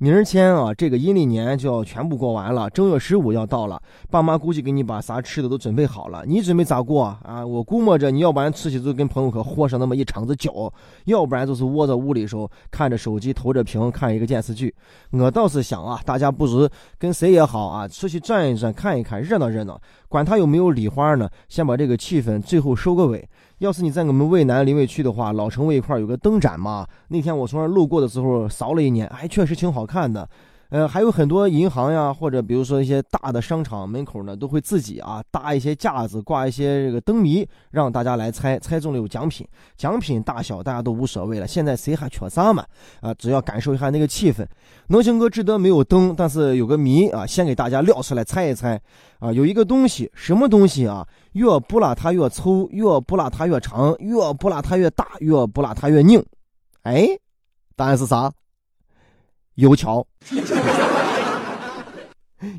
明儿天啊，这个阴历年就要全部过完了，正月十五要到了，爸妈估计给你把啥吃的都准备好了，你准备咋过啊？我估摸着你要不然出去就跟朋友可喝上那么一场子酒，要不然就是窝在屋里时候看着手机投着屏看一个电视剧。我倒是想啊，大家不如跟谁也好啊，出去转一转，看一看，热闹热闹，管他有没有礼花呢，先把这个气氛最后收个尾。要是你在我们渭南临渭区的话，老城渭一块有个灯展嘛。那天我从那路过的时候扫了一眼，哎确实挺好看的。呃，还有很多银行呀，或者比如说一些大的商场门口呢，都会自己啊搭一些架子，挂一些这个灯谜，让大家来猜，猜中了有奖品。奖品大小大家都无所谓了，现在谁还缺啥嘛？啊，只要感受一下那个气氛。能行哥志得没有灯，但是有个谜啊，先给大家撂出来猜一猜。啊，有一个东西，什么东西啊？越不拉它越粗，越不拉它越长，越不拉它越大，越不拉它越拧。哎，答案是啥？油条。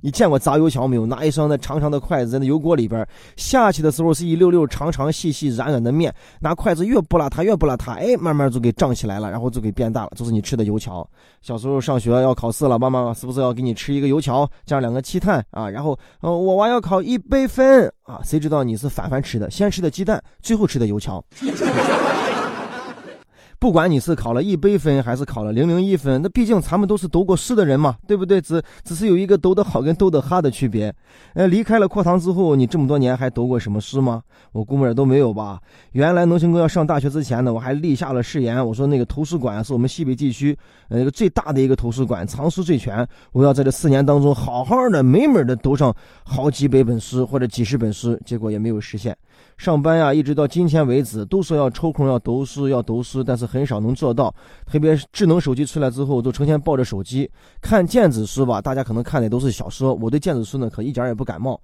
你见过炸油条没有？拿一双那长长的筷子在那油锅里边下去的时候是一溜溜长长细细软软的面，拿筷子越不拉它越不拉它，哎，慢慢就给胀起来了，然后就给变大了，就是你吃的油条。小时候上学要考试了，妈妈是不是要给你吃一个油条加上两个鸡蛋啊？然后，呃，我娃要考一百分啊，谁知道你是反反吃的，先吃的鸡蛋，最后吃的油条。不管你是考了一百分还是考了零零一分，那毕竟咱们都是读过书的人嘛，对不对？只只是有一个读得好跟读得哈的区别。呃，离开了课堂之后，你这么多年还读过什么书吗？我估摸着都没有吧。原来农行哥要上大学之前呢，我还立下了誓言，我说那个图书馆是我们西北地区呃一个最大的一个图书馆，藏书最全。我要在这四年当中好好的美美的读上好几百本书或者几十本书，结果也没有实现。上班呀，一直到今天为止，都说要抽空要读书，要读书，但是很少能做到。特别是智能手机出来之后，都成天抱着手机看电子书吧。大家可能看的都是小说，我对电子书呢，可一点也不感冒。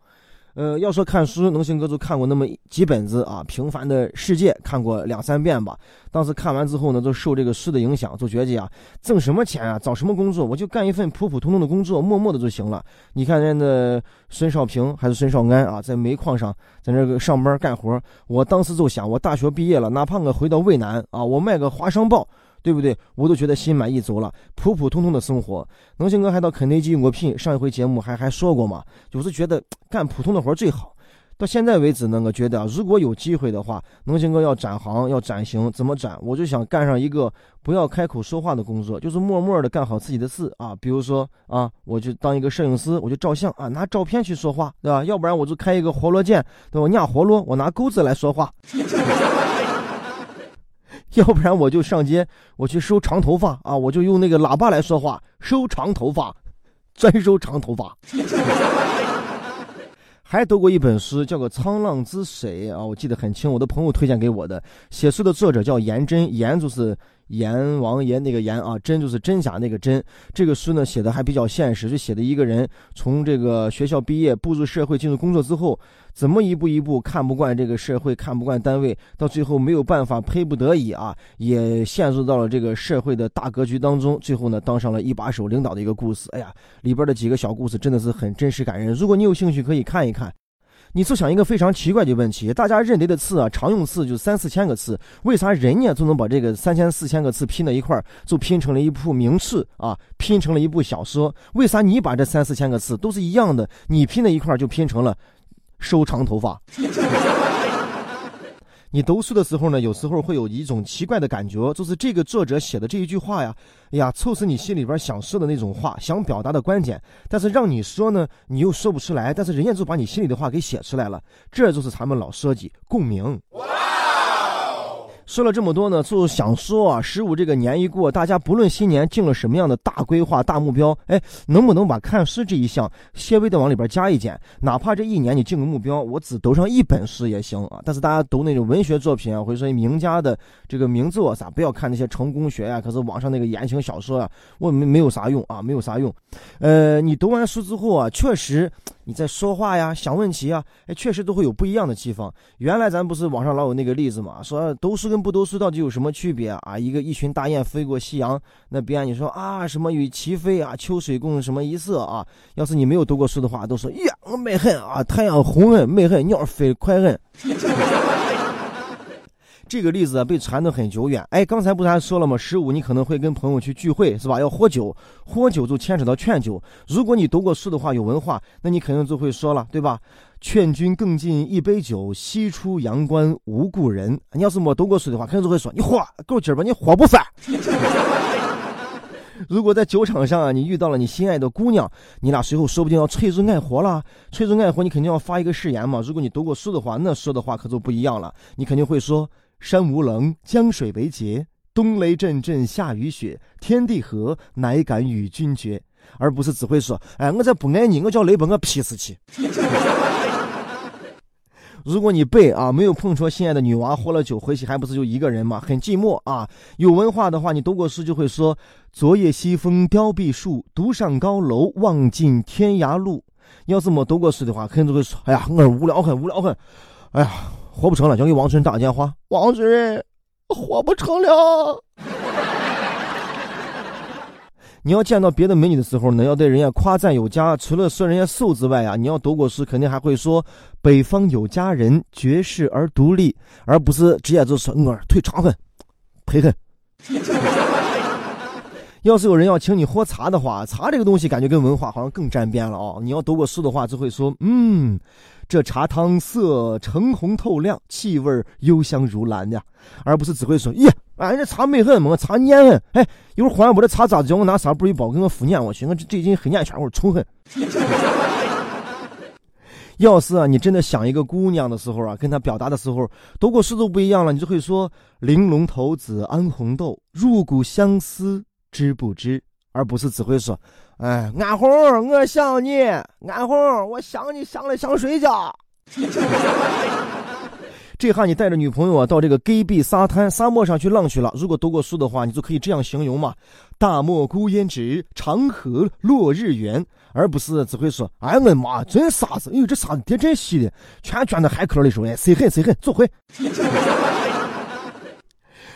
呃，要说看书，能行哥就看过那么几本子啊，《平凡的世界》看过两三遍吧。当时看完之后呢，就受这个书的影响，就觉得啊，挣什么钱啊，找什么工作，我就干一份普普通通的工作，默默的就行了。你看人家孙少平还是孙少安啊，在煤矿上在那个上班干活，我当时就想，我大学毕业了，哪怕我回到渭南啊，我卖个华商报。对不对？我都觉得心满意足了，普普通通的生活。能行哥还到肯德基应过聘，上一回节目还还说过嘛，就是觉得干普通的活最好。到现在为止呢，我觉得如果有机会的话，能行哥要转行要转型，怎么转？我就想干上一个不要开口说话的工作，就是默默的干好自己的事啊。比如说啊，我就当一个摄影师，我就照相啊，拿照片去说话，对吧？要不然我就开一个活络键，对吧？压活络，我拿钩子来说话。要不然我就上街，我去收长头发啊！我就用那个喇叭来说话，收长头发，专收长头发。还读过一本书，叫做《沧浪之水》啊，我记得很清，我的朋友推荐给我的。写书的作者叫颜真，颜就是。阎王爷那个阎啊，真就是真假那个真。这个书呢写的还比较现实，就写的一个人从这个学校毕业步入社会进入工作之后，怎么一步一步看不惯这个社会，看不惯单位，到最后没有办法，迫不得已啊，也陷入到了这个社会的大格局当中，最后呢当上了一把手领导的一个故事。哎呀，里边的几个小故事真的是很真实感人。如果你有兴趣，可以看一看。你就想一个非常奇怪的问题：大家认得的字啊，常用字就三四千个字，为啥人家就能把这个三千四千个字拼到一块儿，就拼成了一部名著啊，拼成了一部小说？为啥你把这三四千个字都是一样的，你拼在一块儿就拼成了收长头发？你读书的时候呢，有时候会有一种奇怪的感觉，就是这个作者写的这一句话呀，哎呀，凑死你心里边想说的那种话，想表达的观点，但是让你说呢，你又说不出来，但是人家就把你心里的话给写出来了，这就是咱们老说的共鸣。说了这么多呢，就想说啊，十五这个年一过，大家不论新年定了什么样的大规划、大目标，哎，能不能把看书这一项稍微的往里边加一减？哪怕这一年你定个目标，我只读上一本书也行啊。但是大家读那种文学作品啊，或者说名家的这个名作啥，不要看那些成功学呀，可是网上那个言情小说啊，我没没有啥用啊，没有啥用。呃，你读完书之后啊，确实。你在说话呀、想问题啊，哎，确实都会有不一样的地方。原来咱不是网上老有那个例子嘛，说读书跟不读书到底有什么区别啊？一个一群大雁飞过夕阳，那边你说啊什么与齐飞啊，秋水共什么一色啊？要是你没有读过书的话，都说呀我美很啊，太阳红很美很，鸟飞快很。这个例子啊，被传得很久远。哎，刚才不是还说了吗？十五你可能会跟朋友去聚会，是吧？要喝酒，喝酒就牵扯到劝酒。如果你读过书的话，有文化，那你肯定就会说了，对吧？劝君更尽一杯酒，西出阳关无故人。你要是没读过书的话，肯定就会说你喝够劲儿吧，你喝不翻。如果在酒场上啊，你遇到了你心爱的姑娘，你俩随后说不定要翠日爱火了。翠日爱火，你肯定要发一个誓言嘛。如果你读过书的话，那说的话可就不一样了。你肯定会说。山无棱，江水为竭。冬雷阵阵，夏雨雪，天地合，乃敢与君绝。而不是只会说：“哎，我这不爱你，我叫雷把我劈死去。”如果你背啊，没有碰着心爱的女娃，喝了酒回去，还不是就一个人吗？很寂寞啊。有文化的话，你读过书就会说：“昨夜西风凋碧树，独上高楼，望尽天涯路。”要是没读过书的话，肯定就会说：“哎呀，我无聊很，无聊很。”哎呀。活不成了，就给王主任打个电话。王主任，活不成了。你要见到别的美女的时候呢，要对人家夸赞有加。除了说人家瘦之外啊，你要读过书，肯定还会说北方有佳人，绝世而独立，而不是直接就说我腿长很，腿很。要是有人要请你喝茶的话，茶这个东西感觉跟文化好像更沾边了哦。你要读过书的话，就会说嗯。这茶汤色橙红透亮，气味幽香如兰呀，而不是只会说耶，俺这茶美很嘛，茶黏很。哎，一会儿喝完我这茶咋子？叫我拿纱布一包给我敷粘我去，我这最近黑眼圈我冲很。要是啊，你真的想一个姑娘的时候啊，跟她表达的时候，读过书都不一样了，你就会说玲珑骰子安红豆，入骨相思知不知？而不是只会说。哎，安红，我想你，安红，我想你想的想睡觉。这下你带着女朋友啊到这个戈壁沙滩沙漠上去浪去了。如果读过书的话，你就可以这样形容嘛：大漠孤烟直，长河落日圆。而不是只会说：哎，我妈，真沙子，哎呦，这沙子地真细的，全卷到海口里说，哎，谁狠谁狠，走回。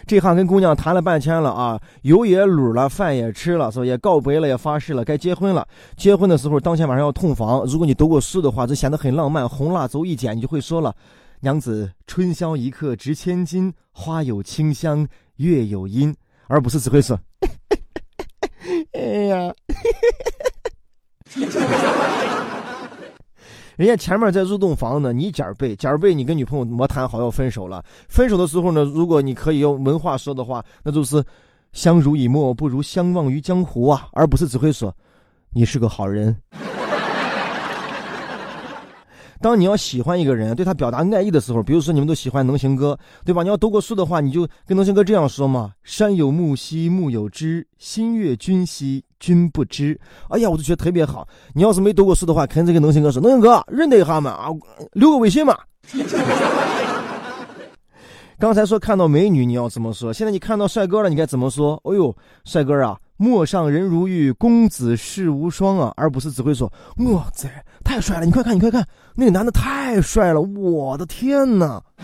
这下跟姑娘谈了半天了啊，油也卤了，饭也吃了，是吧？也告白了，也发誓了，该结婚了。结婚的时候，当天晚上要痛房。如果你读过书的话，就显得很浪漫。红蜡烛一剪，你就会说了：“娘子，春宵一刻值千金，花有清香，月有阴。”而不是只会说：“ 哎呀。”嘿嘿嘿人家前面在入洞房呢，你假背尖儿背，你跟女朋友没谈好要分手了。分手的时候呢，如果你可以用文化说的话，那就是相濡以沫不如相忘于江湖啊，而不是只会说你是个好人。当你要喜欢一个人，对他表达爱意的时候，比如说你们都喜欢能行哥，对吧？你要读过书的话，你就跟能行哥这样说嘛：山有木兮木有枝，心悦君兮君不知。哎呀，我就觉得特别好。你要是没读过书的话，肯定跟能行哥说：能行哥，认得一下嘛啊，留个微信嘛。刚才说看到美女你要怎么说？现在你看到帅哥了，你该怎么说？哎呦，帅哥啊！陌上人如玉，公子世无双啊，而不是只会说我在太帅了，你快看，你快看，那个男的太帅了，我的天哪！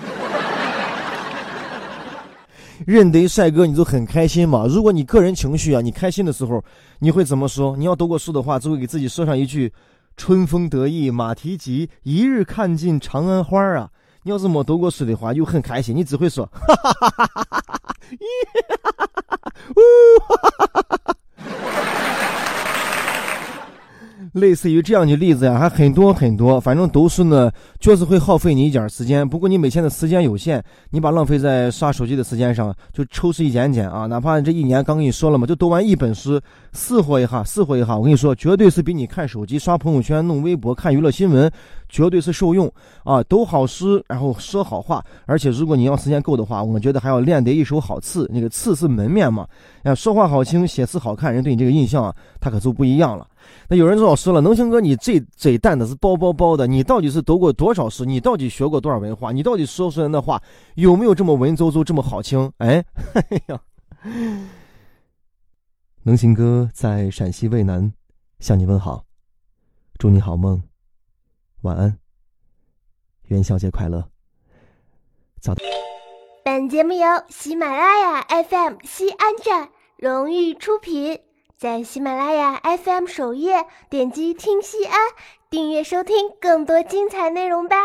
认得一帅哥你就很开心嘛。如果你个人情绪啊，你开心的时候，你会怎么说？你要读过书的话，就会给自己说上一句：“春风得意马蹄疾，一日看尽长安花啊。”你要是没读过书的话，又很开心，你只会说：“哈哈哈哈哈哈 哈，咦，哈哈哈哈哈，呜，哈哈哈哈哈。”类似于这样的例子呀，还很多很多。反正读书呢，就是会耗费你一点时间。不过你每天的时间有限，你把浪费在刷手机的时间上，就抽出一点点啊。哪怕这一年刚跟你说了嘛，就读完一本书，试活一下，试活一下。我跟你说，绝对是比你看手机、刷朋友圈、弄微博、看娱乐新闻，绝对是受用啊。读好诗，然后说好话。而且如果你要时间够的话，我觉得还要练得一手好字。那个字是门面嘛，啊，说话好听，写字好看，人对你这个印象啊，他可就不一样了。那有人就要说了，能行哥，你这嘴蛋的是包包包的，你到底是读过多少书？你到底学过多少文化？你到底说出来的话有没有这么文绉绉，这么好听？哎，哎呀，能行哥在陕西渭南向你问好，祝你好梦，晚安，元宵节快乐。早。本节目由喜马拉雅 FM 西安站荣誉出品，在喜马拉雅 FM 首页点击听西安，订阅收听更多精彩内容吧。